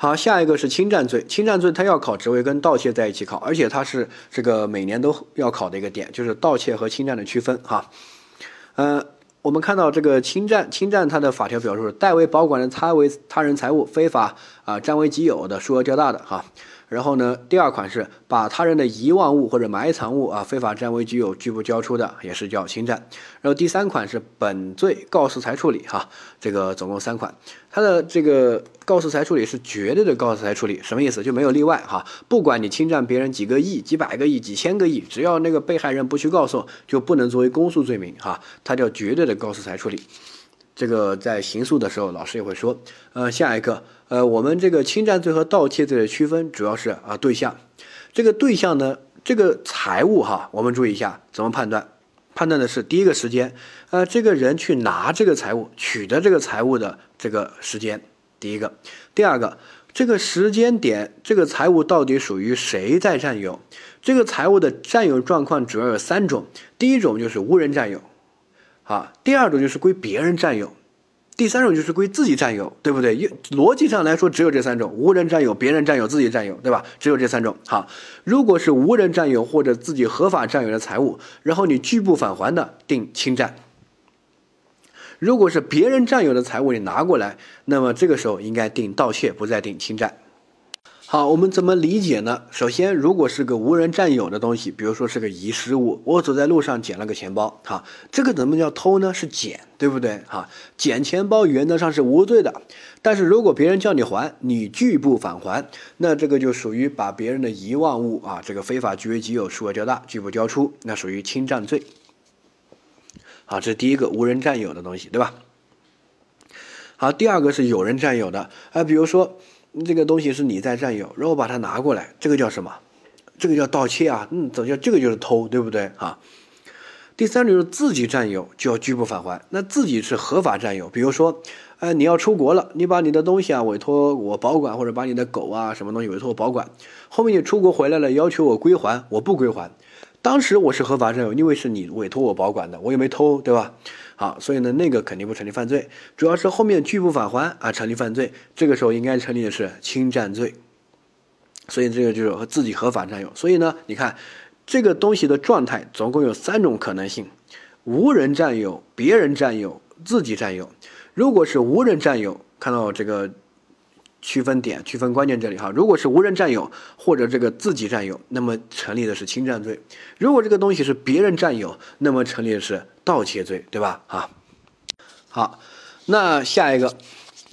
好，下一个是侵占罪。侵占罪它要考，职位跟盗窃在一起考，而且它是这个每年都要考的一个点，就是盗窃和侵占的区分哈。呃，我们看到这个侵占，侵占它的法条表述是代为保管的他为他人财物，非法啊占为己有的，数额较大的哈。然后呢，第二款是把他人的遗忘物或者埋藏物啊非法占为己有拒不交出的，也是叫侵占。然后第三款是本罪告示才处理哈，这个总共三款。它的这个告示才处理是绝对的告示才处理，什么意思？就没有例外哈，不管你侵占别人几个亿、几百个亿、几千个亿，只要那个被害人不去告诉，就不能作为公诉罪名哈，它叫绝对的告示才处理。这个在刑诉的时候，老师也会说。呃，下一个，呃，我们这个侵占罪和盗窃罪的区分主要是啊对象，这个对象呢，这个财物哈，我们注意一下怎么判断，判断的是第一个时间，呃，这个人去拿这个财物、取得这个财物的这个时间，第一个，第二个，这个时间点，这个财物到底属于谁在占有？这个财物的占有状况主要有三种，第一种就是无人占有。啊，第二种就是归别人占有，第三种就是归自己占有，对不对？逻辑上来说，只有这三种：无人占有、别人占有、自己占有，对吧？只有这三种。好，如果是无人占有或者自己合法占有的财物，然后你拒不返还的，定侵占；如果是别人占有的财物，你拿过来，那么这个时候应该定盗窃，不再定侵占。好，我们怎么理解呢？首先，如果是个无人占有的东西，比如说是个遗失物，我走在路上捡了个钱包，哈，这个怎么叫偷呢？是捡，对不对？哈，捡钱包原则上是无罪的，但是如果别人叫你还，你拒不返还，那这个就属于把别人的遗忘物啊，这个非法据为己有，数额较大，拒不交出，那属于侵占罪。好，这是第一个无人占有的东西，对吧？好，第二个是有人占有的，啊，比如说。这个东西是你在占有，然后把它拿过来，这个叫什么？这个叫盗窃啊！嗯，怎么叫这个就是偷，对不对啊？第三种是自己占有，就要拒不返还。那自己是合法占有，比如说，呃，你要出国了，你把你的东西啊委托我保管，或者把你的狗啊什么东西委托我保管，后面你出国回来了，要求我归还，我不归还。当时我是合法占有，因为是你委托我保管的，我也没偷，对吧？好，所以呢，那个肯定不成立犯罪，主要是后面拒不返还啊，成立犯罪。这个时候应该成立的是侵占罪，所以这个就是和自己合法占有。所以呢，你看这个东西的状态总共有三种可能性：无人占有、别人占有、自己占有。如果是无人占有，看到这个。区分点、区分关键这里哈，如果是无人占有或者这个自己占有，那么成立的是侵占罪；如果这个东西是别人占有，那么成立的是盗窃罪，对吧？啊，好，那下一个，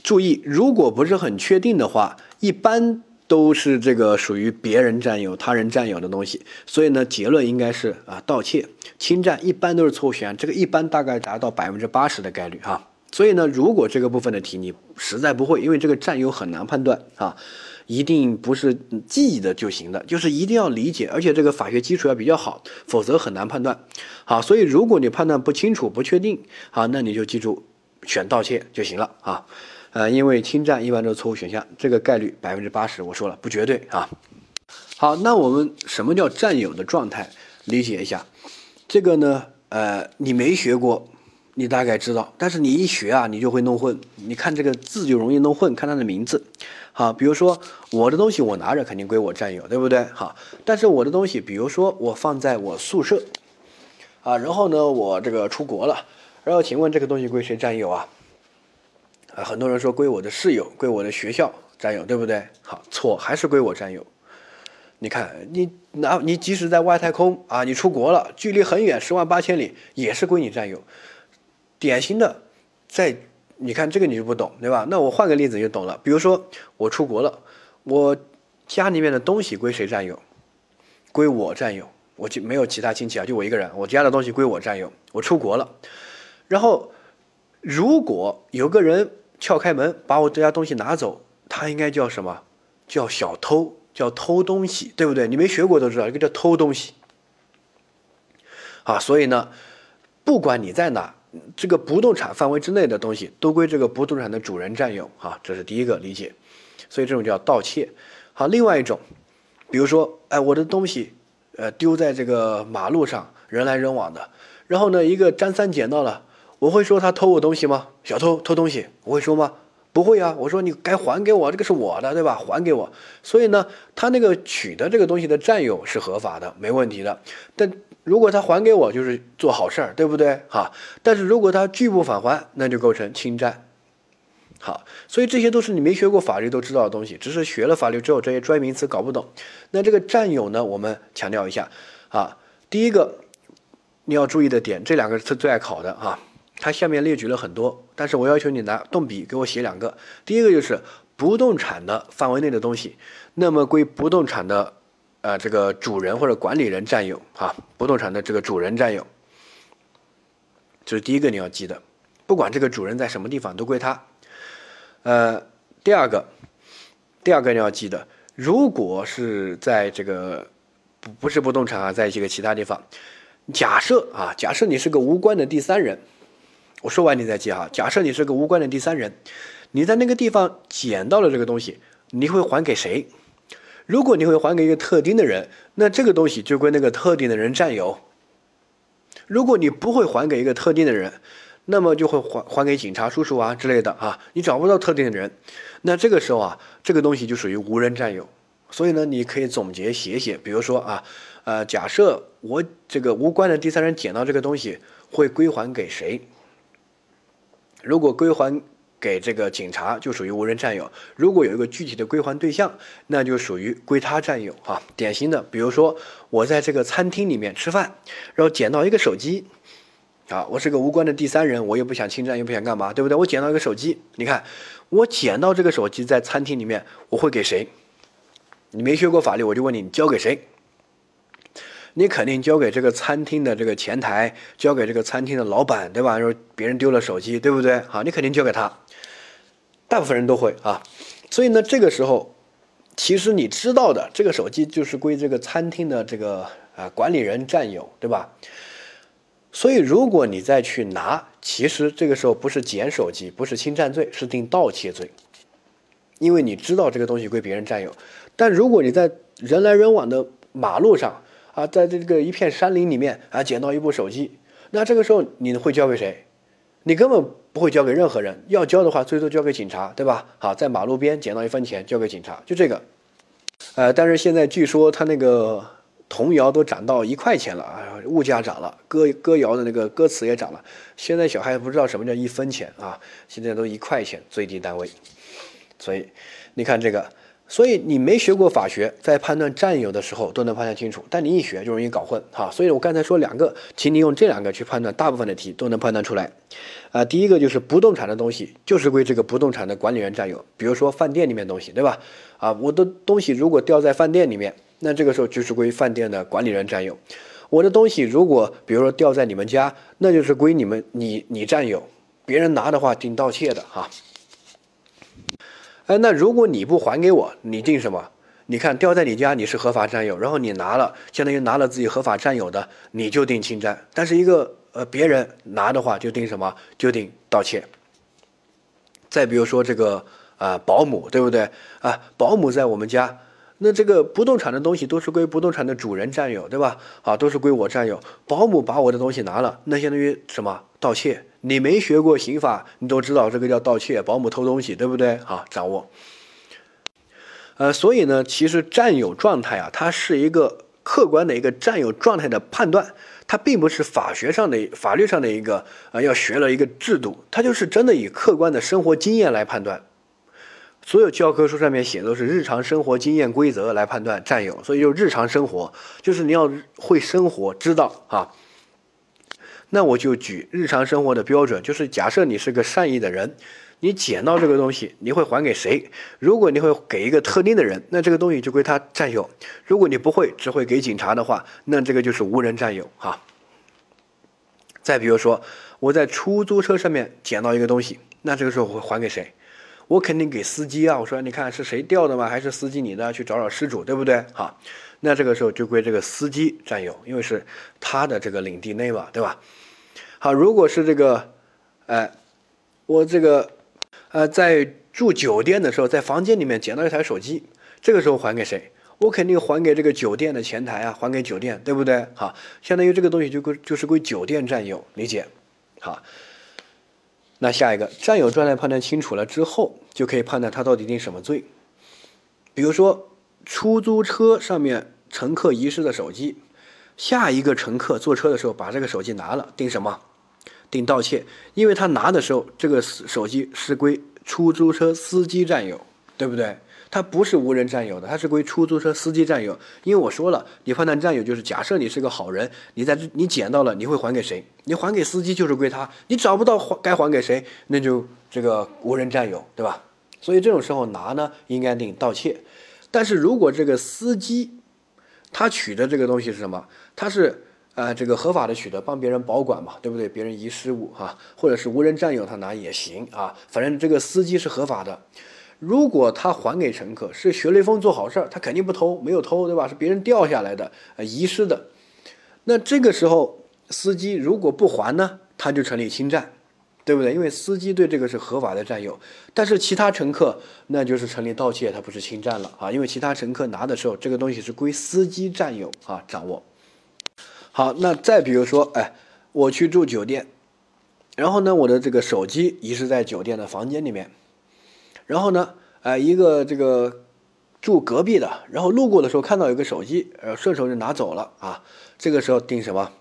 注意，如果不是很确定的话，一般都是这个属于别人占有、他人占有的东西，所以呢，结论应该是啊，盗窃、侵占一般都是错误选项，这个一般大概达到百分之八十的概率哈。所以呢，如果这个部分的题你实在不会，因为这个占有很难判断啊，一定不是记忆的就行的，就是一定要理解，而且这个法学基础要比较好，否则很难判断。好，所以如果你判断不清楚、不确定，好，那你就记住选盗窃就行了啊。呃，因为侵占一般都是错误选项，这个概率百分之八十，我说了不绝对啊。好，那我们什么叫占有的状态？理解一下，这个呢，呃，你没学过。你大概知道，但是你一学啊，你就会弄混。你看这个字就容易弄混，看它的名字，好，比如说我的东西我拿着肯定归我占有，对不对？好，但是我的东西，比如说我放在我宿舍，啊，然后呢我这个出国了，然后请问这个东西归谁占有啊？啊，很多人说归我的室友，归我的学校占有，对不对？好，错，还是归我占有。你看你拿你即使在外太空啊，你出国了，距离很远，十万八千里，也是归你占有。典型的，在你看这个你就不懂对吧？那我换个例子就懂了。比如说我出国了，我家里面的东西归谁占有？归我占有，我就没有其他亲戚啊，就我一个人。我家的东西归我占有。我出国了，然后如果有个人撬开门把我这家东西拿走，他应该叫什么？叫小偷，叫偷东西，对不对？你没学过都知道，一个叫偷东西。啊，所以呢，不管你在哪。这个不动产范围之内的东西都归这个不动产的主人占有，啊，这是第一个理解。所以这种叫盗窃。好，另外一种，比如说，哎，我的东西，呃，丢在这个马路上，人来人往的，然后呢，一个张三捡到了，我会说他偷我东西吗？小偷偷东西，我会说吗？不会啊，我说你该还给我，这个是我的，对吧？还给我。所以呢，他那个取得这个东西的占有是合法的，没问题的。但如果他还给我，就是做好事儿，对不对？哈。但是如果他拒不返还，那就构成侵占。好，所以这些都是你没学过法律都知道的东西，只是学了法律之后这些专业名词搞不懂。那这个占有呢，我们强调一下啊。第一个你要注意的点，这两个是最爱考的啊。它下面列举了很多，但是我要求你拿动笔给我写两个。第一个就是不动产的范围内的东西，那么归不动产的呃这个主人或者管理人占有啊，不动产的这个主人占有，这是第一个你要记的，不管这个主人在什么地方都归他。呃，第二个，第二个你要记得，如果是在这个不不是不动产啊，在这个其他地方，假设啊，假设你是个无关的第三人。我说完你再记哈。假设你是个无关的第三人，你在那个地方捡到了这个东西，你会还给谁？如果你会还给一个特定的人，那这个东西就归那个特定的人占有。如果你不会还给一个特定的人，那么就会还还给警察叔叔啊之类的啊。你找不到特定的人，那这个时候啊，这个东西就属于无人占有。所以呢，你可以总结写写，比如说啊，呃，假设我这个无关的第三人捡到这个东西，会归还给谁？如果归还给这个警察，就属于无人占有；如果有一个具体的归还对象，那就属于归他占有。啊，典型的，比如说我在这个餐厅里面吃饭，然后捡到一个手机，啊，我是个无关的第三人，我也不想侵占，又不想干嘛，对不对？我捡到一个手机，你看，我捡到这个手机在餐厅里面，我会给谁？你没学过法律，我就问你，你交给谁？你肯定交给这个餐厅的这个前台，交给这个餐厅的老板，对吧？说别人丢了手机，对不对？好，你肯定交给他。大部分人都会啊，所以呢，这个时候，其实你知道的，这个手机就是归这个餐厅的这个啊管理人占有，对吧？所以如果你再去拿，其实这个时候不是捡手机，不是侵占罪，是定盗窃罪，因为你知道这个东西归别人占有。但如果你在人来人往的马路上，啊，在这个一片山林里面啊，捡到一部手机，那这个时候你会交给谁？你根本不会交给任何人，要交的话，最多交给警察，对吧？好，在马路边捡到一分钱，交给警察，就这个。呃，但是现在据说他那个童谣都涨到一块钱了啊，物价涨了，歌歌谣的那个歌词也涨了。现在小孩不知道什么叫一分钱啊，现在都一块钱最低单位。所以你看这个。所以你没学过法学，在判断占有的时候都能判断清楚，但你一学就容易搞混哈。所以我刚才说两个，请你用这两个去判断，大部分的题都能判断出来。啊，第一个就是不动产的东西就是归这个不动产的管理员占有，比如说饭店里面东西，对吧？啊，我的东西如果掉在饭店里面，那这个时候就是归饭店的管理人占有。我的东西如果比如说掉在你们家，那就是归你们你你占有，别人拿的话定盗窃的哈。哎，那如果你不还给我，你定什么？你看掉在你家，你是合法占有，然后你拿了，相当于拿了自己合法占有的，你就定侵占。但是一个呃别人拿的话，就定什么？就定盗窃。再比如说这个啊保姆，对不对？啊保姆在我们家，那这个不动产的东西都是归不动产的主人占有，对吧？啊都是归我占有。保姆把我的东西拿了，那相当于什么？盗窃。你没学过刑法，你都知道这个叫盗窃，保姆偷东西，对不对？好，掌握。呃，所以呢，其实占有状态啊，它是一个客观的一个占有状态的判断，它并不是法学上的、法律上的一个呃要学了一个制度，它就是真的以客观的生活经验来判断。所有教科书上面写的都是日常生活经验规则来判断占有，所以就日常生活，就是你要会生活，知道啊。那我就举日常生活的标准，就是假设你是个善意的人，你捡到这个东西，你会还给谁？如果你会给一个特定的人，那这个东西就归他占有；如果你不会，只会给警察的话，那这个就是无人占有哈。再比如说，我在出租车上面捡到一个东西，那这个时候我会还给谁？我肯定给司机啊！我说，你看是谁掉的吗？还是司机你的？去找找失主，对不对？哈，那这个时候就归这个司机占有，因为是他的这个领地内嘛，对吧？好，如果是这个，哎，我这个，呃，在住酒店的时候，在房间里面捡到一台手机，这个时候还给谁？我肯定还给这个酒店的前台啊，还给酒店，对不对？好，相当于这个东西就归就是归酒店占有，理解？好，那下一个占有状态判断清楚了之后，就可以判断他到底定什么罪。比如说，出租车上面乘客遗失的手机，下一个乘客坐车的时候把这个手机拿了，定什么？定盗窃，因为他拿的时候这个手机是归出租车司机占有，对不对？他不是无人占有的，它是归出租车司机占有。因为我说了，你判断占有就是假设你是个好人，你在你捡到了，你会还给谁？你还给司机就是归他。你找不到还该还给谁，那就这个无人占有，对吧？所以这种时候拿呢，应该定盗窃。但是如果这个司机他取的这个东西是什么？他是呃这个合法的取得，帮别人保管嘛，对不对？别人遗失物哈，或者是无人占有他拿也行啊，反正这个司机是合法的。如果他还给乘客是学雷锋做好事儿，他肯定不偷，没有偷，对吧？是别人掉下来的，呃，遗失的。那这个时候，司机如果不还呢，他就成立侵占，对不对？因为司机对这个是合法的占有，但是其他乘客那就是成立盗窃，他不是侵占了啊？因为其他乘客拿的时候，这个东西是归司机占有啊，掌握。好，那再比如说，哎，我去住酒店，然后呢，我的这个手机遗失在酒店的房间里面。然后呢，哎，一个这个住隔壁的，然后路过的时候看到有个手机，呃，顺手就拿走了啊。这个时候定什么？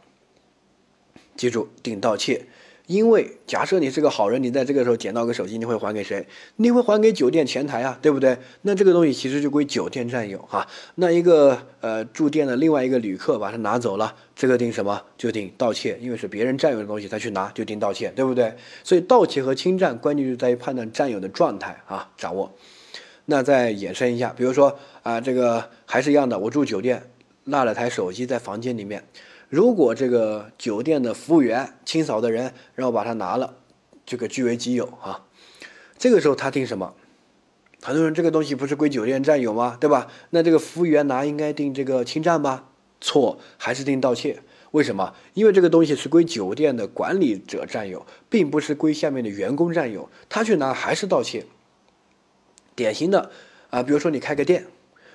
记住，定盗窃。因为假设你是个好人，你在这个时候捡到个手机，你会还给谁？你会还给酒店前台啊，对不对？那这个东西其实就归酒店占有哈。那一个呃住店的另外一个旅客把它拿走了，这个定什么？就定盗窃，因为是别人占有的东西，他去拿就定盗窃，对不对？所以盗窃和侵占关键就在于判断占有的状态啊，掌握。那再延伸一下，比如说啊，这个还是一样的，我住酒店，落了台手机在房间里面。如果这个酒店的服务员清扫的人，然后把它拿了，这个据为己有啊，这个时候他定什么？很多人这个东西不是归酒店占有吗？对吧？那这个服务员拿应该定这个侵占吧？错，还是定盗窃？为什么？因为这个东西是归酒店的管理者占有，并不是归下面的员工占有，他去拿还是盗窃。典型的啊，比如说你开个店，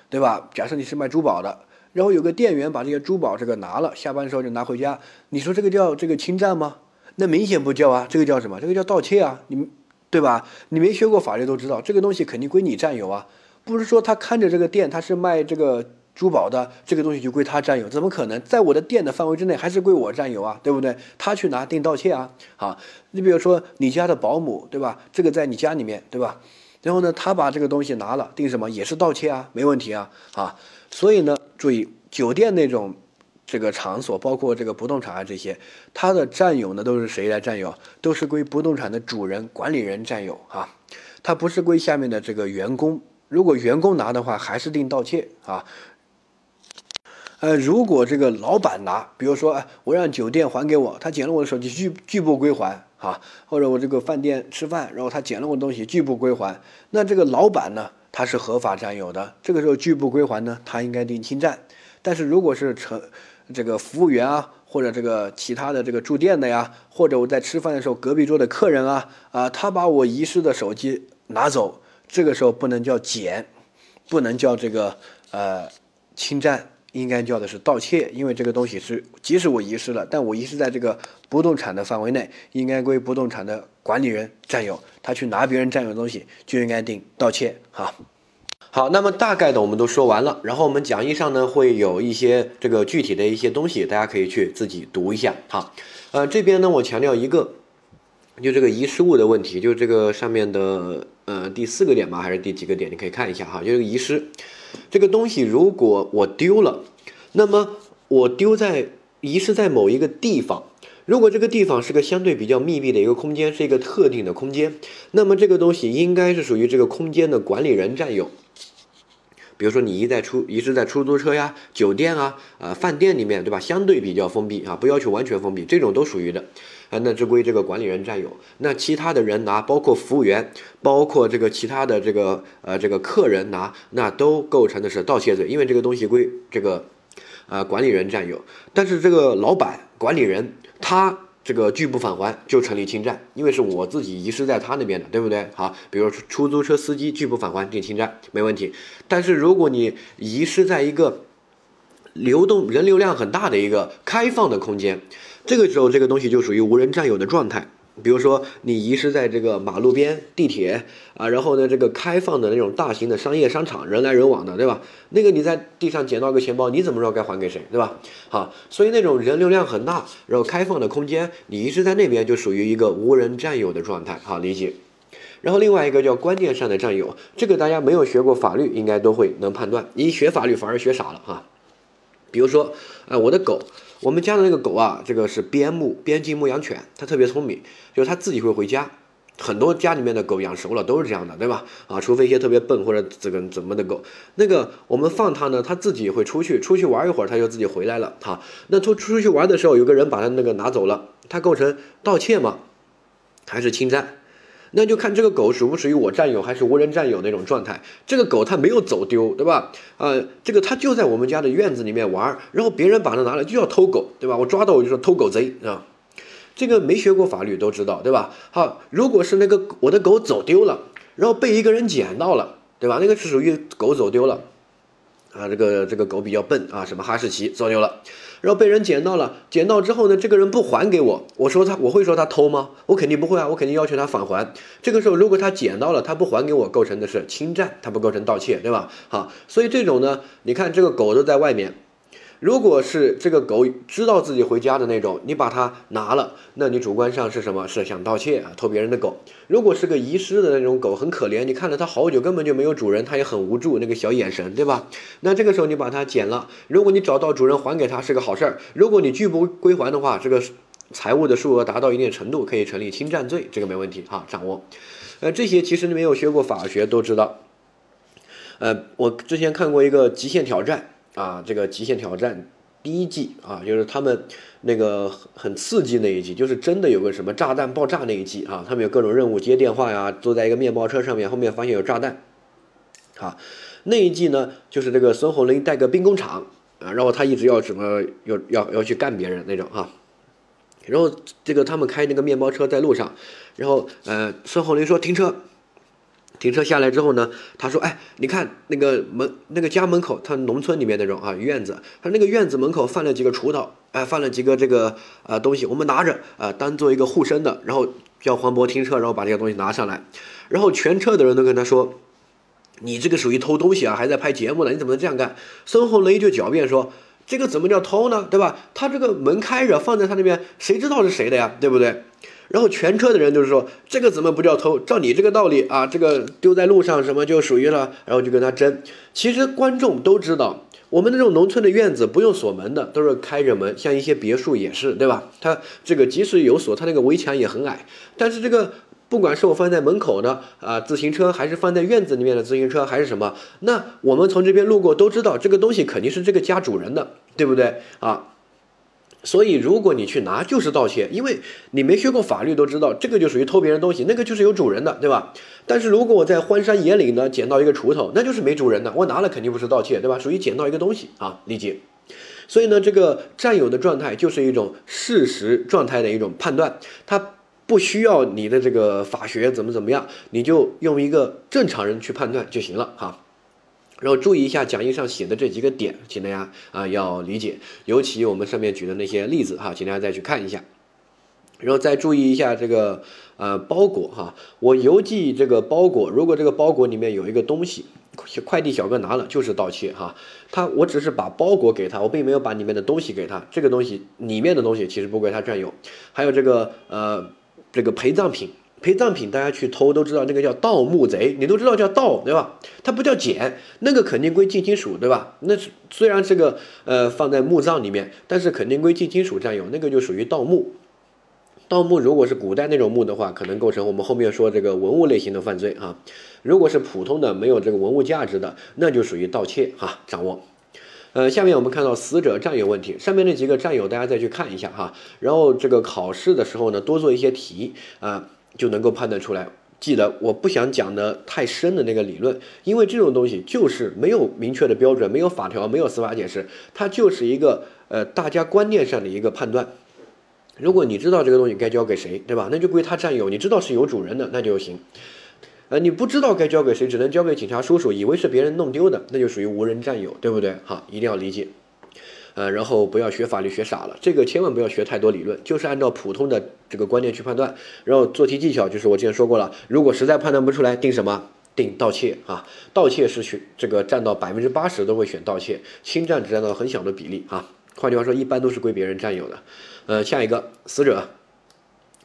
对吧？假设你是卖珠宝的。然后有个店员把这些珠宝这个拿了，下班的时候就拿回家。你说这个叫这个侵占吗？那明显不叫啊，这个叫什么？这个叫盗窃啊，你对吧？你没学过法律都知道，这个东西肯定归你占有啊，不是说他看着这个店他是卖这个珠宝的，这个东西就归他占有，怎么可能？在我的店的范围之内还是归我占有啊，对不对？他去拿定盗窃啊，啊，你比如说你家的保姆，对吧？这个在你家里面，对吧？然后呢，他把这个东西拿了，定什么？也是盗窃啊，没问题啊，啊。所以呢，注意酒店那种这个场所，包括这个不动产啊这些，它的占有呢都是谁来占有？都是归不动产的主人、管理人占有啊，它不是归下面的这个员工。如果员工拿的话，还是定盗窃啊。呃，如果这个老板拿，比如说，哎，我让酒店还给我，他捡了我的手机，拒拒不归还啊，或者我这个饭店吃饭，然后他捡了我的东西，拒不归还，那这个老板呢？他是合法占有的，这个时候拒不归还呢，他应该定侵占。但是如果是成这个服务员啊，或者这个其他的这个住店的呀，或者我在吃饭的时候隔壁桌的客人啊，啊，他把我遗失的手机拿走，这个时候不能叫捡，不能叫这个呃侵占。应该叫的是盗窃，因为这个东西是即使我遗失了，但我遗失在这个不动产的范围内，应该归不动产的管理人占有。他去拿别人占有的东西，就应该定盗窃。哈，好，那么大概的我们都说完了，然后我们讲义上呢会有一些这个具体的一些东西，大家可以去自己读一下。哈，呃，这边呢我强调一个，就这个遗失物的问题，就这个上面的呃第四个点吧，还是第几个点？你可以看一下哈，就这个遗失。这个东西如果我丢了，那么我丢在遗失在某一个地方，如果这个地方是个相对比较密闭的一个空间，是一个特定的空间，那么这个东西应该是属于这个空间的管理人占有。比如说你一在出遗失在出租车呀、酒店啊、呃饭店里面，对吧？相对比较封闭啊，不要求完全封闭，这种都属于的。啊，那这归这个管理人占有。那其他的人拿，包括服务员，包括这个其他的这个呃这个客人拿，那都构成的是盗窃罪，因为这个东西归这个呃管理人占有。但是这个老板管理人他这个拒不返还，就成立侵占，因为是我自己遗失在他那边的，对不对？好，比如出租车司机拒不返还，定侵占，没问题。但是如果你遗失在一个流动人流量很大的一个开放的空间。这个时候，这个东西就属于无人占有的状态，比如说你遗失在这个马路边、地铁啊，然后呢这个开放的那种大型的商业商场，人来人往的，对吧？那个你在地上捡到个钱包，你怎么知道该还给谁，对吧？好，所以那种人流量很大，然后开放的空间，你遗失在那边就属于一个无人占有的状态，好理解。然后另外一个叫观念上的占有，这个大家没有学过法律，应该都会能判断。一学法律反而学傻了哈。比如说，呃，我的狗，我们家的那个狗啊，这个是边牧，边境牧羊犬，它特别聪明，就是它自己会回家。很多家里面的狗养熟了都是这样的，对吧？啊，除非一些特别笨或者这个怎么的狗，那个我们放它呢，它自己会出去，出去玩一会儿，它就自己回来了。哈，那出出去玩的时候，有个人把它那个拿走了，它构成盗窃吗？还是侵占？那就看这个狗属不属于我占有还是无人占有那种状态。这个狗它没有走丢，对吧？呃，这个它就在我们家的院子里面玩，然后别人把它拿了就要偷狗，对吧？我抓到我就说偷狗贼啊。这个没学过法律都知道，对吧？好，如果是那个我的狗走丢了，然后被一个人捡到了，对吧？那个是属于狗走丢了。啊，这个这个狗比较笨啊，什么哈士奇走丢了，然后被人捡到了，捡到之后呢，这个人不还给我，我说他我会说他偷吗？我肯定不会啊，我肯定要求他返还。这个时候如果他捡到了，他不还给我，构成的是侵占，他不构成盗窃，对吧？好，所以这种呢，你看这个狗都在外面。如果是这个狗知道自己回家的那种，你把它拿了，那你主观上是什么？是想盗窃啊，偷别人的狗。如果是个遗失的那种狗，很可怜，你看了它好久，根本就没有主人，它也很无助，那个小眼神，对吧？那这个时候你把它捡了，如果你找到主人还给他是个好事儿。如果你拒不归还的话，这个财物的数额达到一定程度，可以成立侵占罪，这个没问题哈，掌握。呃，这些其实你没有学过法学都知道。呃，我之前看过一个极限挑战。啊，这个极限挑战第一季啊，就是他们那个很刺激那一季，就是真的有个什么炸弹爆炸那一季啊，他们有各种任务接电话呀，坐在一个面包车上面，后面发现有炸弹，啊，那一季呢，就是这个孙红雷带个兵工厂啊，然后他一直要什么要要要去干别人那种哈，然后这个他们开那个面包车在路上，然后呃，孙红雷说停车。停车下来之后呢，他说：“哎，你看那个门，那个家门口，他农村里面那种啊院子，他那个院子门口放了几个锄头，哎，放了几个这个呃东西，我们拿着啊，当做一个护身的。然后叫黄渤停车，然后把这个东西拿上来。然后全车的人都跟他说：‘你这个属于偷东西啊，还在拍节目呢，你怎么能这样干？’孙红雷就狡辩说：‘这个怎么叫偷呢？对吧？他这个门开着，放在他那边，谁知道是谁的呀？对不对？’”然后全车的人就是说，这个怎么不叫偷？照你这个道理啊，这个丢在路上什么就属于了。然后就跟他争。其实观众都知道，我们那种农村的院子不用锁门的，都是开着门。像一些别墅也是，对吧？它这个即使有锁，它那个围墙也很矮。但是这个不管是我放在门口的啊自行车，还是放在院子里面的自行车，还是什么，那我们从这边路过都知道，这个东西肯定是这个家主人的，对不对啊？所以，如果你去拿，就是盗窃，因为你没学过法律，都知道这个就属于偷别人东西，那个就是有主人的，对吧？但是如果我在荒山野岭呢捡到一个锄头，那就是没主人的，我拿了肯定不是盗窃，对吧？属于捡到一个东西啊，理解。所以呢，这个占有的状态就是一种事实状态的一种判断，它不需要你的这个法学怎么怎么样，你就用一个正常人去判断就行了哈。然后注意一下讲义上写的这几个点，请大家啊要理解，尤其我们上面举的那些例子哈，请大家再去看一下。然后再注意一下这个呃包裹哈，我邮寄这个包裹，如果这个包裹里面有一个东西，快递小哥拿了就是盗窃哈。他我只是把包裹给他，我并没有把里面的东西给他，这个东西里面的东西其实不归他占有。还有这个呃这个陪葬品。陪葬品，大家去偷都知道，那个叫盗墓贼，你都知道叫盗，对吧？它不叫捡，那个肯定归近亲属，对吧？那虽然这个呃放在墓葬里面，但是肯定归近亲属占有，那个就属于盗墓。盗墓如果是古代那种墓的话，可能构成我们后面说这个文物类型的犯罪啊。如果是普通的没有这个文物价值的，那就属于盗窃哈。掌握。呃，下面我们看到死者占有问题，上面那几个占有大家再去看一下哈。然后这个考试的时候呢，多做一些题啊。就能够判断出来。记得我不想讲的太深的那个理论，因为这种东西就是没有明确的标准，没有法条，没有司法解释，它就是一个呃大家观念上的一个判断。如果你知道这个东西该交给谁，对吧？那就归他占有。你知道是有主人的，那就行。呃，你不知道该交给谁，只能交给警察叔叔，以为是别人弄丢的，那就属于无人占有，对不对？好，一定要理解。呃，然后不要学法律学傻了，这个千万不要学太多理论，就是按照普通的这个观念去判断。然后做题技巧就是我之前说过了，如果实在判断不出来，定什么？定盗窃啊！盗窃是选这个占到百分之八十都会选盗窃，侵占只占到很小的比例啊。换句话说，一般都是归别人占有的。呃，下一个死者，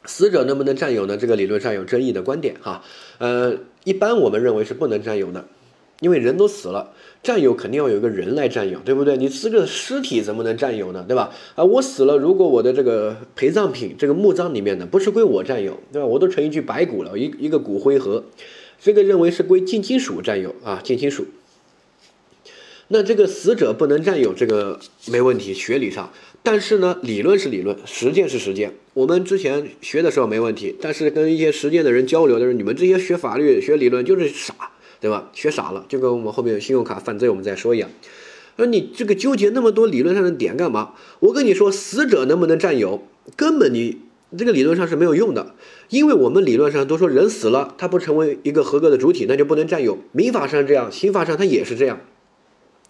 死者能不能占有呢？这个理论上有争议的观点哈。呃，一般我们认为是不能占有的。因为人都死了，占有肯定要有一个人来占有，对不对？你死者尸体怎么能占有呢？对吧？啊，我死了，如果我的这个陪葬品，这个墓葬里面的不是归我占有，对吧？我都成一具白骨了，一一个骨灰盒，这个认为是归近亲属占有啊，近亲属。那这个死者不能占有，这个没问题，学理上。但是呢，理论是理论，实践是实践。我们之前学的时候没问题，但是跟一些实践的人交流的时候，你们这些学法律、学理论就是傻。对吧？学傻了，就跟我们后面信用卡犯罪我们再说一样。那你这个纠结那么多理论上的点干嘛？我跟你说，死者能不能占有，根本你这个理论上是没有用的，因为我们理论上都说人死了，他不成为一个合格的主体，那就不能占有。民法上这样，刑法上它也是这样。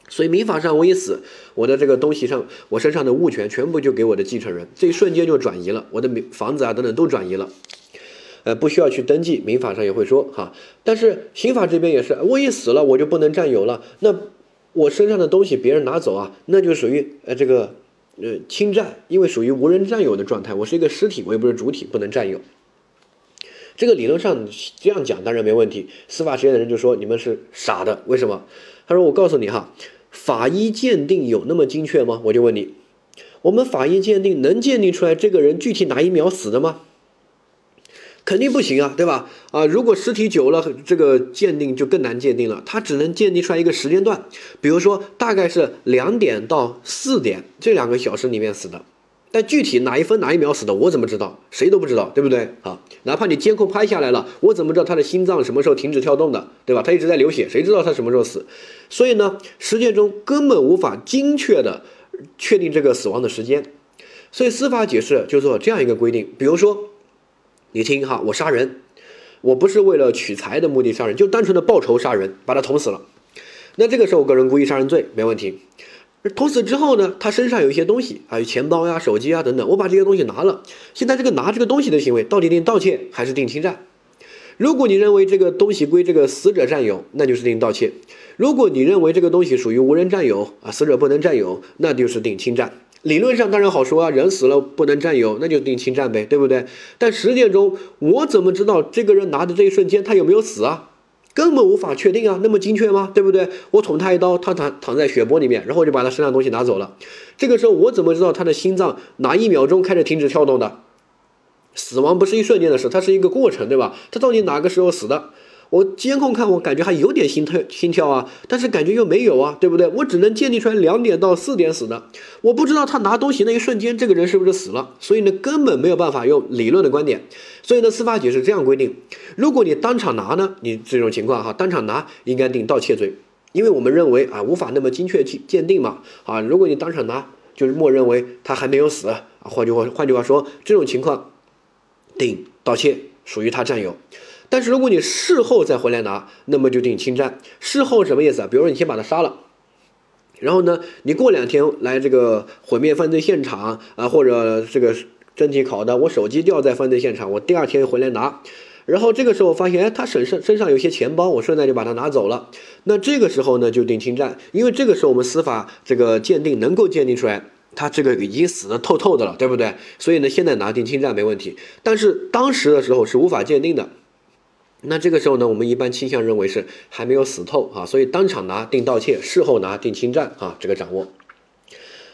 所以民法上我一死，我的这个东西上，我身上的物权全部就给我的继承人，这一瞬间就转移了，我的房子啊等等都转移了。呃，不需要去登记，民法上也会说哈，但是刑法这边也是，我一死了我就不能占有了，那我身上的东西别人拿走啊，那就属于呃这个呃侵占，因为属于无人占有的状态，我是一个尸体，我又不是主体，不能占有。这个理论上这样讲当然没问题，司法实验的人就说你们是傻的，为什么？他说我告诉你哈，法医鉴定有那么精确吗？我就问你，我们法医鉴定能鉴定出来这个人具体哪一秒死的吗？肯定不行啊，对吧？啊，如果尸体久了，这个鉴定就更难鉴定了。它只能鉴定出来一个时间段，比如说大概是两点到四点这两个小时里面死的。但具体哪一分哪一秒死的，我怎么知道？谁都不知道，对不对？啊，哪怕你监控拍下来了，我怎么知道他的心脏什么时候停止跳动的，对吧？他一直在流血，谁知道他什么时候死？所以呢，实践中根本无法精确的确定这个死亡的时间。所以司法解释就做这样一个规定，比如说。你听哈，我杀人，我不是为了取财的目的杀人，就单纯的报仇杀人，把他捅死了。那这个时候个人故意杀人罪没问题。捅死之后呢，他身上有一些东西，还有钱包呀、手机啊等等，我把这些东西拿了。现在这个拿这个东西的行为，到底定盗窃还是定侵占？如果你认为这个东西归这个死者占有，那就是定盗窃；如果你认为这个东西属于无人占有啊，死者不能占有，那就是定侵占。理论上当然好说啊，人死了不能占有，那就定侵占呗，对不对？但实践中，我怎么知道这个人拿的这一瞬间他有没有死啊？根本无法确定啊，那么精确吗？对不对？我捅他一刀，他躺躺在血泊里面，然后就把他身上东西拿走了。这个时候我怎么知道他的心脏哪一秒钟开始停止跳动的？死亡不是一瞬间的事，它是一个过程，对吧？他到底哪个时候死的？我监控看，我感觉还有点心跳心跳啊，但是感觉又没有啊，对不对？我只能鉴定出来两点到四点死的，我不知道他拿东西那一瞬间这个人是不是死了，所以呢根本没有办法用理论的观点。所以呢司法解释这样规定：如果你当场拿呢，你这种情况哈，当场拿应该定盗窃罪，因为我们认为啊无法那么精确去鉴定嘛啊，如果你当场拿，就是默认为他还没有死啊，换句话换句话说，这种情况定盗窃，属于他占有。但是如果你事后再回来拿，那么就定侵占。事后什么意思啊？比如说你先把他杀了，然后呢，你过两天来这个毁灭犯罪现场啊，或者这个真题考的，我手机掉在犯罪现场，我第二天回来拿，然后这个时候发现，哎，他身上身上有些钱包，我顺带就把它拿走了。那这个时候呢，就定侵占，因为这个时候我们司法这个鉴定能够鉴定出来，他这个已经死的透透的了，对不对？所以呢，现在拿定侵占没问题。但是当时的时候是无法鉴定的。那这个时候呢，我们一般倾向认为是还没有死透啊，所以当场拿定盗窃，事后拿定侵占啊，这个掌握。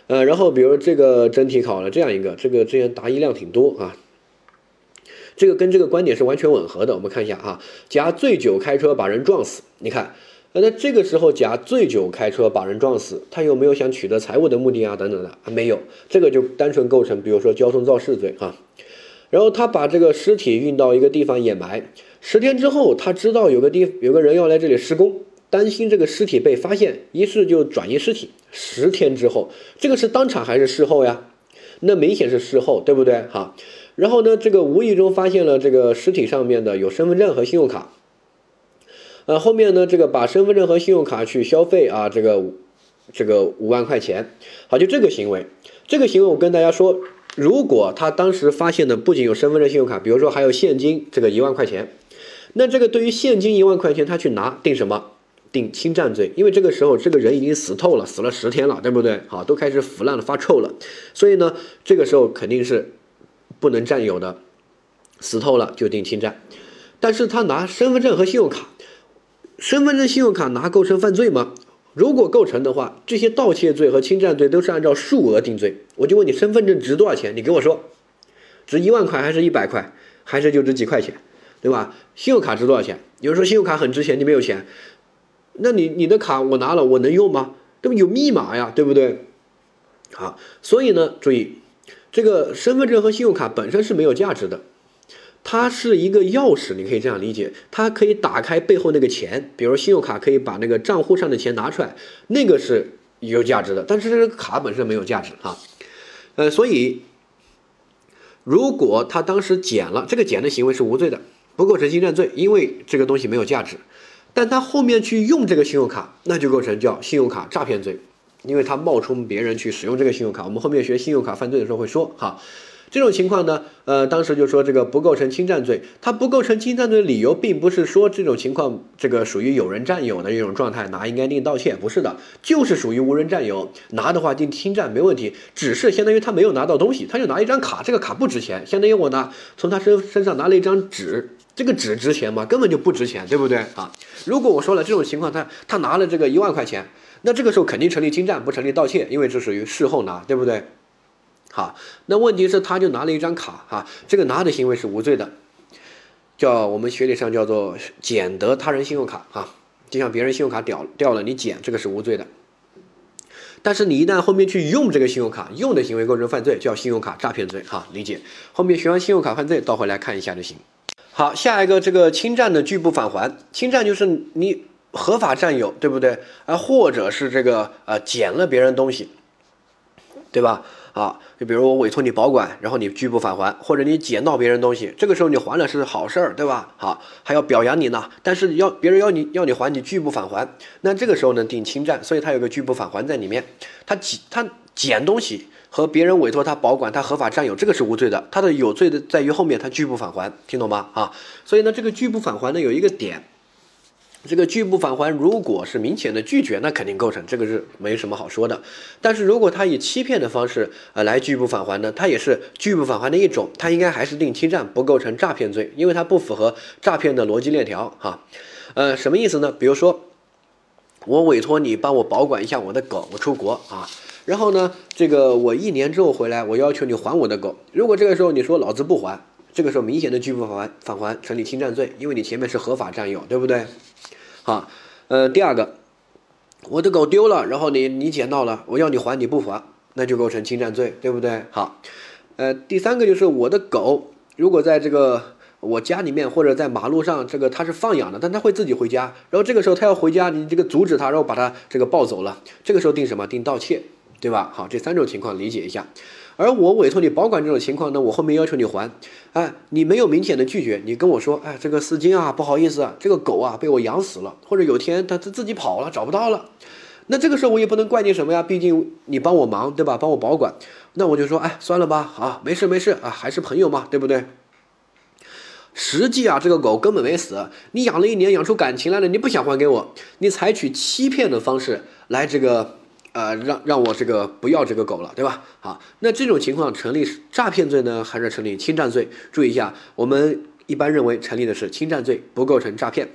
呃，然后比如这个真题考了这样一个，这个之前答疑量挺多啊，这个跟这个观点是完全吻合的。我们看一下啊，甲醉酒开车把人撞死，你看，那这个时候甲醉酒开车把人撞死，他有没有想取得财物的目的啊？等等的啊，没有，这个就单纯构成，比如说交通肇事罪啊。然后他把这个尸体运到一个地方掩埋。十天之后，他知道有个地有个人要来这里施工，担心这个尸体被发现，于是就转移尸体。十天之后，这个是当场还是事后呀？那明显是事后，对不对？哈，然后呢，这个无意中发现了这个尸体上面的有身份证和信用卡，呃，后面呢，这个把身份证和信用卡去消费啊，这个这个五万块钱。好，就这个行为，这个行为我跟大家说，如果他当时发现的不仅有身份证、信用卡，比如说还有现金这个一万块钱，那这个对于现金一万块钱，他去拿定什么？定侵占罪，因为这个时候这个人已经死透了，死了十天了，对不对？好，都开始腐烂了，发臭了，所以呢，这个时候肯定是不能占有的，死透了就定侵占。但是他拿身份证和信用卡，身份证、信用卡拿构成犯罪吗？如果构成的话，这些盗窃罪和侵占罪都是按照数额定罪。我就问你，身份证值多少钱？你给我说，值一万块还是一百块，还是就值几块钱，对吧？信用卡值多少钱？有人说信用卡很值钱，你没有钱。那你你的卡我拿了，我能用吗？对不？有密码呀，对不对？好，所以呢，注意，这个身份证和信用卡本身是没有价值的，它是一个钥匙，你可以这样理解，它可以打开背后那个钱，比如信用卡可以把那个账户上的钱拿出来，那个是有价值的，但是这个卡本身没有价值啊。呃，所以如果他当时捡了，这个捡的行为是无罪的，不构成侵占罪，因为这个东西没有价值。但他后面去用这个信用卡，那就构成叫信用卡诈骗罪，因为他冒充别人去使用这个信用卡。我们后面学信用卡犯罪的时候会说，哈，这种情况呢，呃，当时就说这个不构成侵占罪。它不构成侵占罪的理由，并不是说这种情况这个属于有人占有的一种状态，拿应该定盗窃，不是的，就是属于无人占有，拿的话定侵占没问题，只是相当于他没有拿到东西，他就拿一张卡，这个卡不值钱，相当于我拿从他身身上拿了一张纸。这个纸值钱吗？根本就不值钱，对不对啊？如果我说了这种情况，他他拿了这个一万块钱，那这个时候肯定成立侵占，不成立盗窃，因为这属于事后拿，对不对？好，那问题是他就拿了一张卡，哈，这个拿的行为是无罪的，叫我们学理上叫做捡得他人信用卡，哈，就像别人信用卡掉掉了，你捡这个是无罪的。但是你一旦后面去用这个信用卡，用的行为构成犯罪，叫信用卡诈骗罪，哈，理解？后面学完信用卡犯罪，倒回来看一下就行。好，下一个这个侵占的拒不返还，侵占就是你合法占有，对不对？啊，或者是这个呃捡了别人东西，对吧？啊，就比如我委托你保管，然后你拒不返还，或者你捡到别人东西，这个时候你还了是好事儿，对吧？好，还要表扬你呢，但是要别人要你要你还，你拒不返还，那这个时候呢定侵占，所以它有个拒不返还在里面，他捡他捡东西。和别人委托他保管，他合法占有，这个是无罪的。他的有罪的在于后面他拒不返还，听懂吗？啊，所以呢，这个拒不返还呢有一个点，这个拒不返还如果是明显的拒绝，那肯定构成，这个是没什么好说的。但是如果他以欺骗的方式呃来拒不返还呢，他也是拒不返还的一种，他应该还是定侵占，不构成诈骗罪，因为他不符合诈骗的逻辑链条。哈，呃，什么意思呢？比如说，我委托你帮我保管一下我的狗，我出国啊。然后呢，这个我一年之后回来，我要求你还我的狗。如果这个时候你说老子不还，这个时候明显的拒不返还，返还成立侵占罪，因为你前面是合法占有，对不对？好，呃，第二个，我的狗丢了，然后你你捡到了，我要你还你不还，那就构成侵占罪，对不对？好，呃，第三个就是我的狗如果在这个我家里面或者在马路上，这个它是放养的，但它会自己回家，然后这个时候它要回家，你这个阻止它，然后把它这个抱走了，这个时候定什么？定盗窃。对吧？好，这三种情况理解一下。而我委托你保管这种情况呢，我后面要求你还，哎，你没有明显的拒绝，你跟我说，哎，这个司机啊，不好意思啊，这个狗啊被我养死了，或者有天它它自己跑了，找不到了，那这个时候我也不能怪你什么呀，毕竟你帮我忙，对吧？帮我保管，那我就说，哎，算了吧，啊，没事没事啊，还是朋友嘛，对不对？实际啊，这个狗根本没死，你养了一年，养出感情来了，你不想还给我，你采取欺骗的方式来这个。呃，让让我这个不要这个狗了，对吧？好，那这种情况成立诈骗罪呢，还是成立侵占罪？注意一下，我们一般认为成立的是侵占罪，不构成诈骗。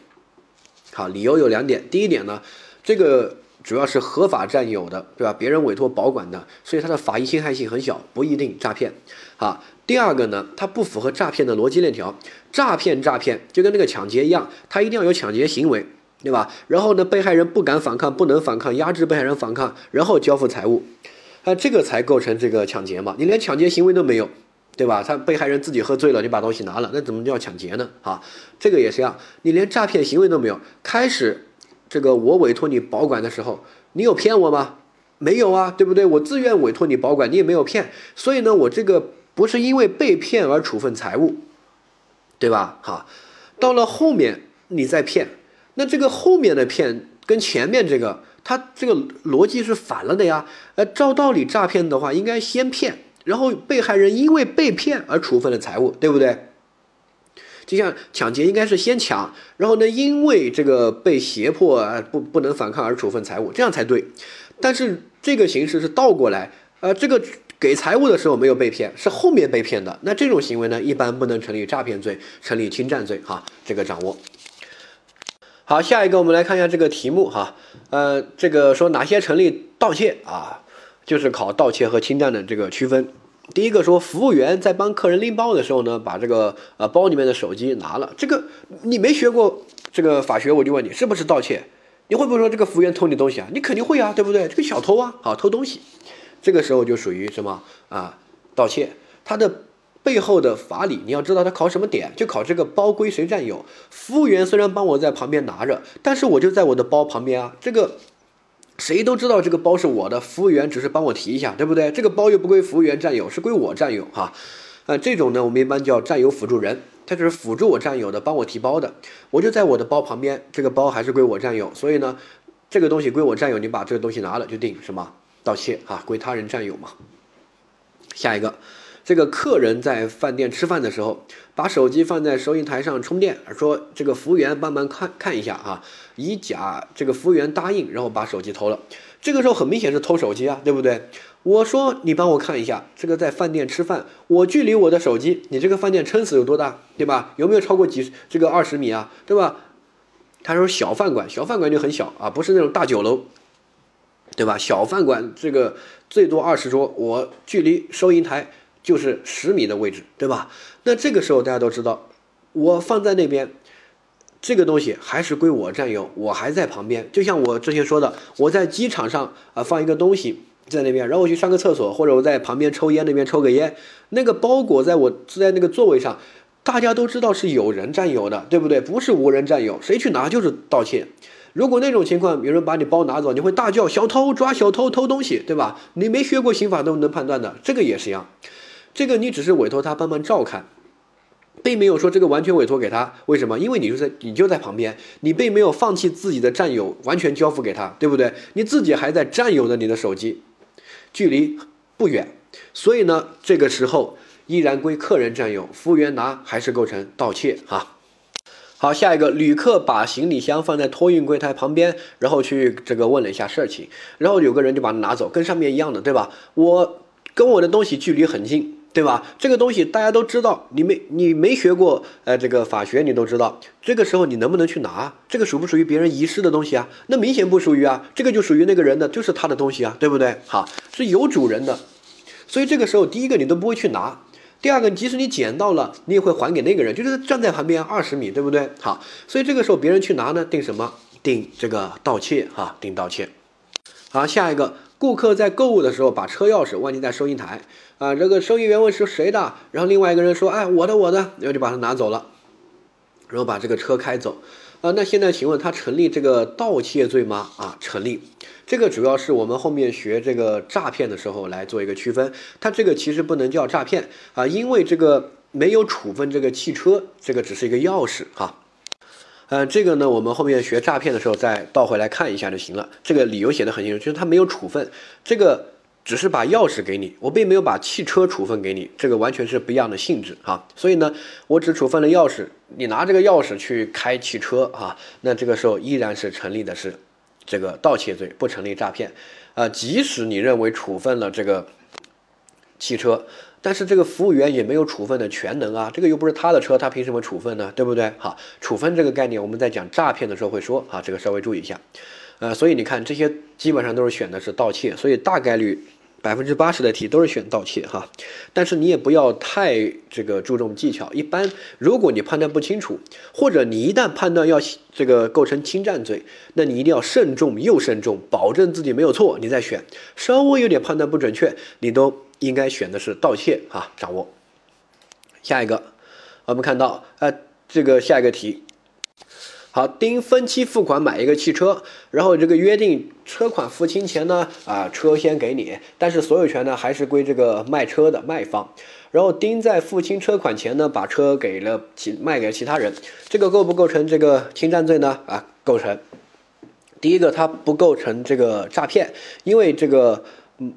好，理由有两点，第一点呢，这个主要是合法占有的，对吧？别人委托保管的，所以它的法益侵害性很小，不一定诈骗。好，第二个呢，它不符合诈骗的逻辑链条，诈骗诈骗就跟那个抢劫一样，它一定要有抢劫行为。对吧？然后呢，被害人不敢反抗，不能反抗，压制被害人反抗，然后交付财物，啊，这个才构成这个抢劫嘛？你连抢劫行为都没有，对吧？他被害人自己喝醉了，你把东西拿了，那怎么叫抢劫呢？啊，这个也是一样，你连诈骗行为都没有。开始，这个我委托你保管的时候，你有骗我吗？没有啊，对不对？我自愿委托你保管，你也没有骗，所以呢，我这个不是因为被骗而处分财物，对吧？哈，到了后面你再骗。那这个后面的骗跟前面这个，他这个逻辑是反了的呀。呃，照道理诈骗的话，应该先骗，然后被害人因为被骗而处分了财物，对不对？就像抢劫应该是先抢，然后呢，因为这个被胁迫啊不不能反抗而处分财物，这样才对。但是这个形式是倒过来，呃，这个给财物的时候没有被骗，是后面被骗的，那这种行为呢，一般不能成立诈骗罪，成立侵占罪哈。这个掌握。好，下一个我们来看一下这个题目哈，呃，这个说哪些成立盗窃啊？就是考盗窃和侵占的这个区分。第一个说，服务员在帮客人拎包的时候呢，把这个呃包里面的手机拿了，这个你没学过这个法学，我就问你是不是盗窃？你会不会说这个服务员偷你东西啊？你肯定会啊，对不对？这个小偷啊，好偷东西，这个时候就属于什么啊？盗窃，他的。背后的法理，你要知道他考什么点，就考这个包归谁占有。服务员虽然帮我在旁边拿着，但是我就在我的包旁边啊。这个谁都知道这个包是我的，服务员只是帮我提一下，对不对？这个包又不归服务员占有，是归我占有哈。啊，这种呢，我们一般叫占有辅助人，他就是辅助我占有的，帮我提包的。我就在我的包旁边，这个包还是归我占有，所以呢，这个东西归我占有，你把这个东西拿了就定什么盗窃啊，归他人占有嘛。下一个。这个客人在饭店吃饭的时候，把手机放在收银台上充电，说这个服务员帮忙看看一下啊，以假这个服务员答应，然后把手机偷了。这个时候很明显是偷手机啊，对不对？我说你帮我看一下，这个在饭店吃饭，我距离我的手机，你这个饭店撑死有多大，对吧？有没有超过几这个二十米啊，对吧？他说小饭馆，小饭馆就很小啊，不是那种大酒楼，对吧？小饭馆这个最多二十桌，我距离收银台。就是十米的位置，对吧？那这个时候大家都知道，我放在那边，这个东西还是归我占有，我还在旁边。就像我之前说的，我在机场上啊放一个东西在那边，然后我去上个厕所，或者我在旁边抽烟那边抽个烟，那个包裹在我在那个座位上，大家都知道是有人占有的，对不对？不是无人占有，谁去拿就是盗窃。如果那种情况，有人把你包拿走，你会大叫小偷抓小偷偷东西，对吧？你没学过刑法都能判断的，这个也是一样。这个你只是委托他帮忙照看，并没有说这个完全委托给他。为什么？因为你就在你就在旁边，你并没有放弃自己的占有，完全交付给他，对不对？你自己还在占有的你的手机，距离不远，所以呢，这个时候依然归客人占有，服务员拿还是构成盗窃哈。好，下一个旅客把行李箱放在托运柜台旁边，然后去这个问了一下事情，然后有个人就把它拿走，跟上面一样的，对吧？我跟我的东西距离很近。对吧？这个东西大家都知道，你没你没学过，呃，这个法学你都知道。这个时候你能不能去拿？这个属不属于别人遗失的东西啊？那明显不属于啊，这个就属于那个人的，就是他的东西啊，对不对？好，是有主人的，所以这个时候第一个你都不会去拿，第二个即使你捡到了，你也会还给那个人，就是站在旁边二十米，对不对？好，所以这个时候别人去拿呢，定什么？定这个盗窃哈，定盗窃。好，下一个。顾客在购物的时候把车钥匙忘记在收银台，啊，这个收银员问是谁的，然后另外一个人说，哎，我的我的，然后就把它拿走了，然后把这个车开走，啊，那现在请问他成立这个盗窃罪吗？啊，成立，这个主要是我们后面学这个诈骗的时候来做一个区分，它这个其实不能叫诈骗啊，因为这个没有处分这个汽车，这个只是一个钥匙哈。呃，这个呢，我们后面学诈骗的时候再倒回来看一下就行了。这个理由写的很清楚，就是他没有处分，这个只是把钥匙给你，我并没有把汽车处分给你，这个完全是不一样的性质哈。所以呢，我只处分了钥匙，你拿这个钥匙去开汽车啊，那这个时候依然是成立的是这个盗窃罪，不成立诈骗。啊，即使你认为处分了这个汽车。但是这个服务员也没有处分的全能啊，这个又不是他的车，他凭什么处分呢？对不对？好，处分这个概念，我们在讲诈骗的时候会说啊，这个稍微注意一下。呃，所以你看这些基本上都是选的是盗窃，所以大概率百分之八十的题都是选盗窃哈。但是你也不要太这个注重技巧，一般如果你判断不清楚，或者你一旦判断要这个构成侵占罪，那你一定要慎重又慎重，保证自己没有错，你再选。稍微有点判断不准确，你都。应该选的是盗窃哈，掌握。下一个，我们看到，呃，这个下一个题，好，丁分期付款买一个汽车，然后这个约定车款付清前呢，啊，车先给你，但是所有权呢还是归这个卖车的卖方。然后丁在付清车款前呢，把车给了其卖给其他人，这个构不构成这个侵占罪呢？啊，构成。第一个，它不构成这个诈骗，因为这个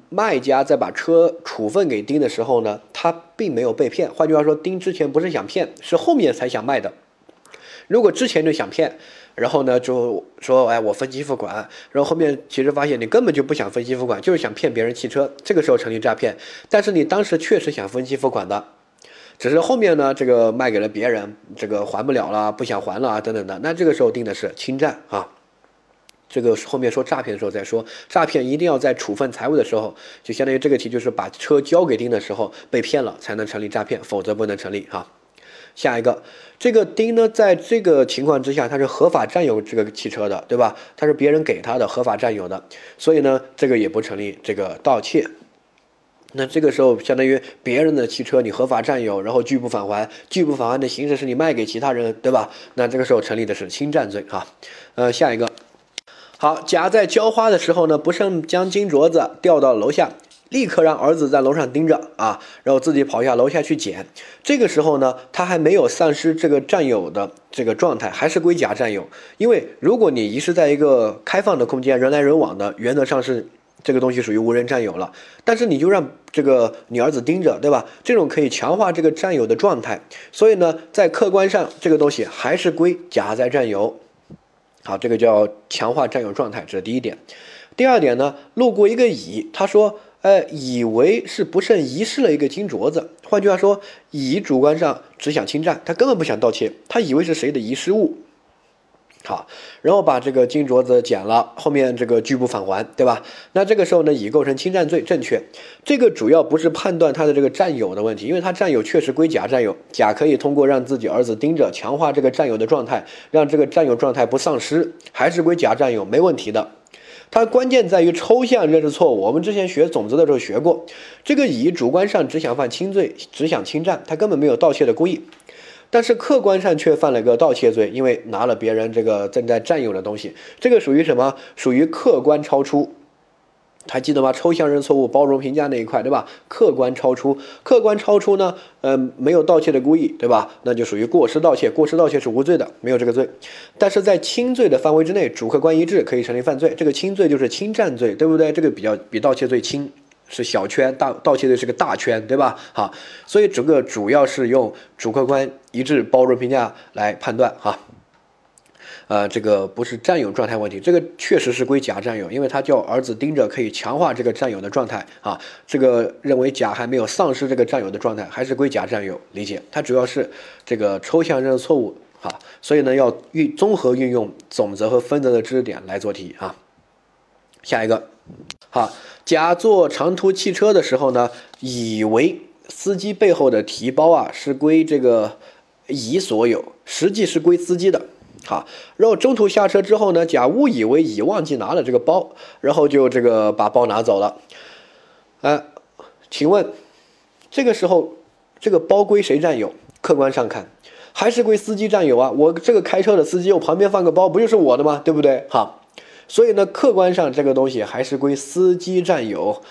卖家在把车处分给丁的时候呢，他并没有被骗。换句话说，丁之前不是想骗，是后面才想卖的。如果之前就想骗，然后呢就说哎我分期付款，然后后面其实发现你根本就不想分期付款，就是想骗别人汽车，这个时候成立诈骗。但是你当时确实想分期付款的，只是后面呢这个卖给了别人，这个还不了了，不想还了啊等等的，那这个时候定的是侵占啊。这个后面说诈骗的时候再说，诈骗一定要在处分财物的时候，就相当于这个题就是把车交给丁的时候被骗了才能成立诈骗，否则不能成立哈。下一个，这个丁呢，在这个情况之下，他是合法占有这个汽车的，对吧？他是别人给他的，合法占有的，所以呢，这个也不成立这个盗窃。那这个时候，相当于别人的汽车你合法占有，然后拒不返还，拒不返还的形式是你卖给其他人，对吧？那这个时候成立的是侵占罪哈。呃，下一个。好，甲在浇花的时候呢，不慎将金镯子掉到楼下，立刻让儿子在楼上盯着啊，然后自己跑下楼下去捡。这个时候呢，他还没有丧失这个占有的这个状态，还是归甲占有。因为如果你遗失在一个开放的空间，人来人往的，原则上是这个东西属于无人占有了。但是你就让这个你儿子盯着，对吧？这种可以强化这个占有的状态。所以呢，在客观上，这个东西还是归甲在占有。好，这个叫强化占有状态，这是第一点。第二点呢，路过一个乙，他说，呃，以为是不慎遗失了一个金镯子。换句话说，乙主观上只想侵占，他根本不想盗窃，他以为是谁的遗失物。好，然后把这个金镯子捡了，后面这个拒不返还，对吧？那这个时候呢，乙构成侵占罪，正确。这个主要不是判断他的这个占有的问题，因为他占有确实归甲占有，甲可以通过让自己儿子盯着，强化这个占有的状态，让这个占有状态不丧失，还是归甲占有，没问题的。它关键在于抽象认识错误。我们之前学种子的时候学过，这个乙主观上只想犯轻罪，只想侵占，他根本没有盗窃的故意。但是客观上却犯了个盗窃罪，因为拿了别人这个正在占有的东西，这个属于什么？属于客观超出，还记得吗？抽象认错误、包容评价那一块，对吧？客观超出，客观超出呢？呃，没有盗窃的故意，对吧？那就属于过失盗窃，过失盗窃是无罪的，没有这个罪。但是在轻罪的范围之内，主客观一致，可以成立犯罪。这个轻罪就是侵占罪，对不对？这个比较比盗窃罪轻。是小圈，大盗窃罪是个大圈，对吧？好，所以整个主要是用主客观一致、包容评价来判断哈。呃，这个不是占有状态问题，这个确实是归甲占有，因为他叫儿子盯着，可以强化这个占有的状态啊。这个认为甲还没有丧失这个占有的状态，还是归甲占有。理解？它主要是这个抽象认识错误啊，所以呢要运综合运用总则和分则的知识点来做题啊。下一个，好。甲坐长途汽车的时候呢，以为司机背后的提包啊是归这个乙所有，实际是归司机的。好，然后中途下车之后呢，甲误以为乙忘记拿了这个包，然后就这个把包拿走了。哎，请问这个时候这个包归谁占有？客观上看还是归司机占有啊。我这个开车的司机，我旁边放个包，不就是我的吗？对不对？好。所以呢，客观上这个东西还是归司机占有，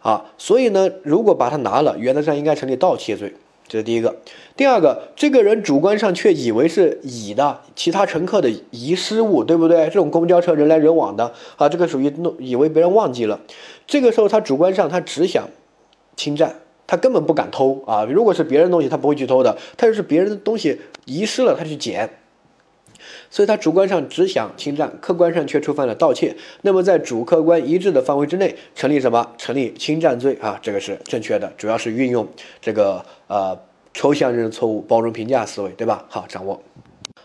啊，所以呢，如果把它拿了，原则上应该成立盗窃罪，这是第一个。第二个，这个人主观上却以为是乙的其他乘客的遗失物，对不对？这种公交车人来人往的，啊，这个属于弄以为别人忘记了，这个时候他主观上他只想侵占，他根本不敢偷啊。如果是别人东西，他不会去偷的，他就是别人的东西遗失了，他去捡。所以他主观上只想侵占，客观上却触犯了盗窃。那么在主客观一致的范围之内，成立什么？成立侵占罪啊！这个是正确的，主要是运用这个呃抽象认识错误、包容评价思维，对吧？好，掌握。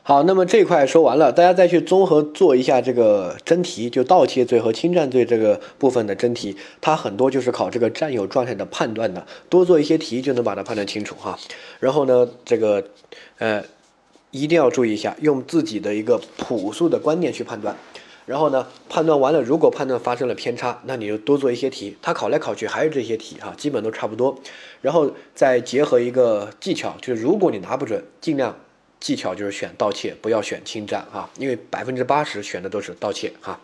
好，那么这块说完了，大家再去综合做一下这个真题，就盗窃罪和侵占罪这个部分的真题，它很多就是考这个占有状态的判断的，多做一些题就能把它判断清楚哈。然后呢，这个呃。一定要注意一下，用自己的一个朴素的观念去判断，然后呢，判断完了，如果判断发生了偏差，那你就多做一些题，他考来考去还是这些题哈，基本都差不多，然后再结合一个技巧，就是如果你拿不准，尽量技巧就是选盗窃，不要选侵占哈，因为百分之八十选的都是盗窃哈。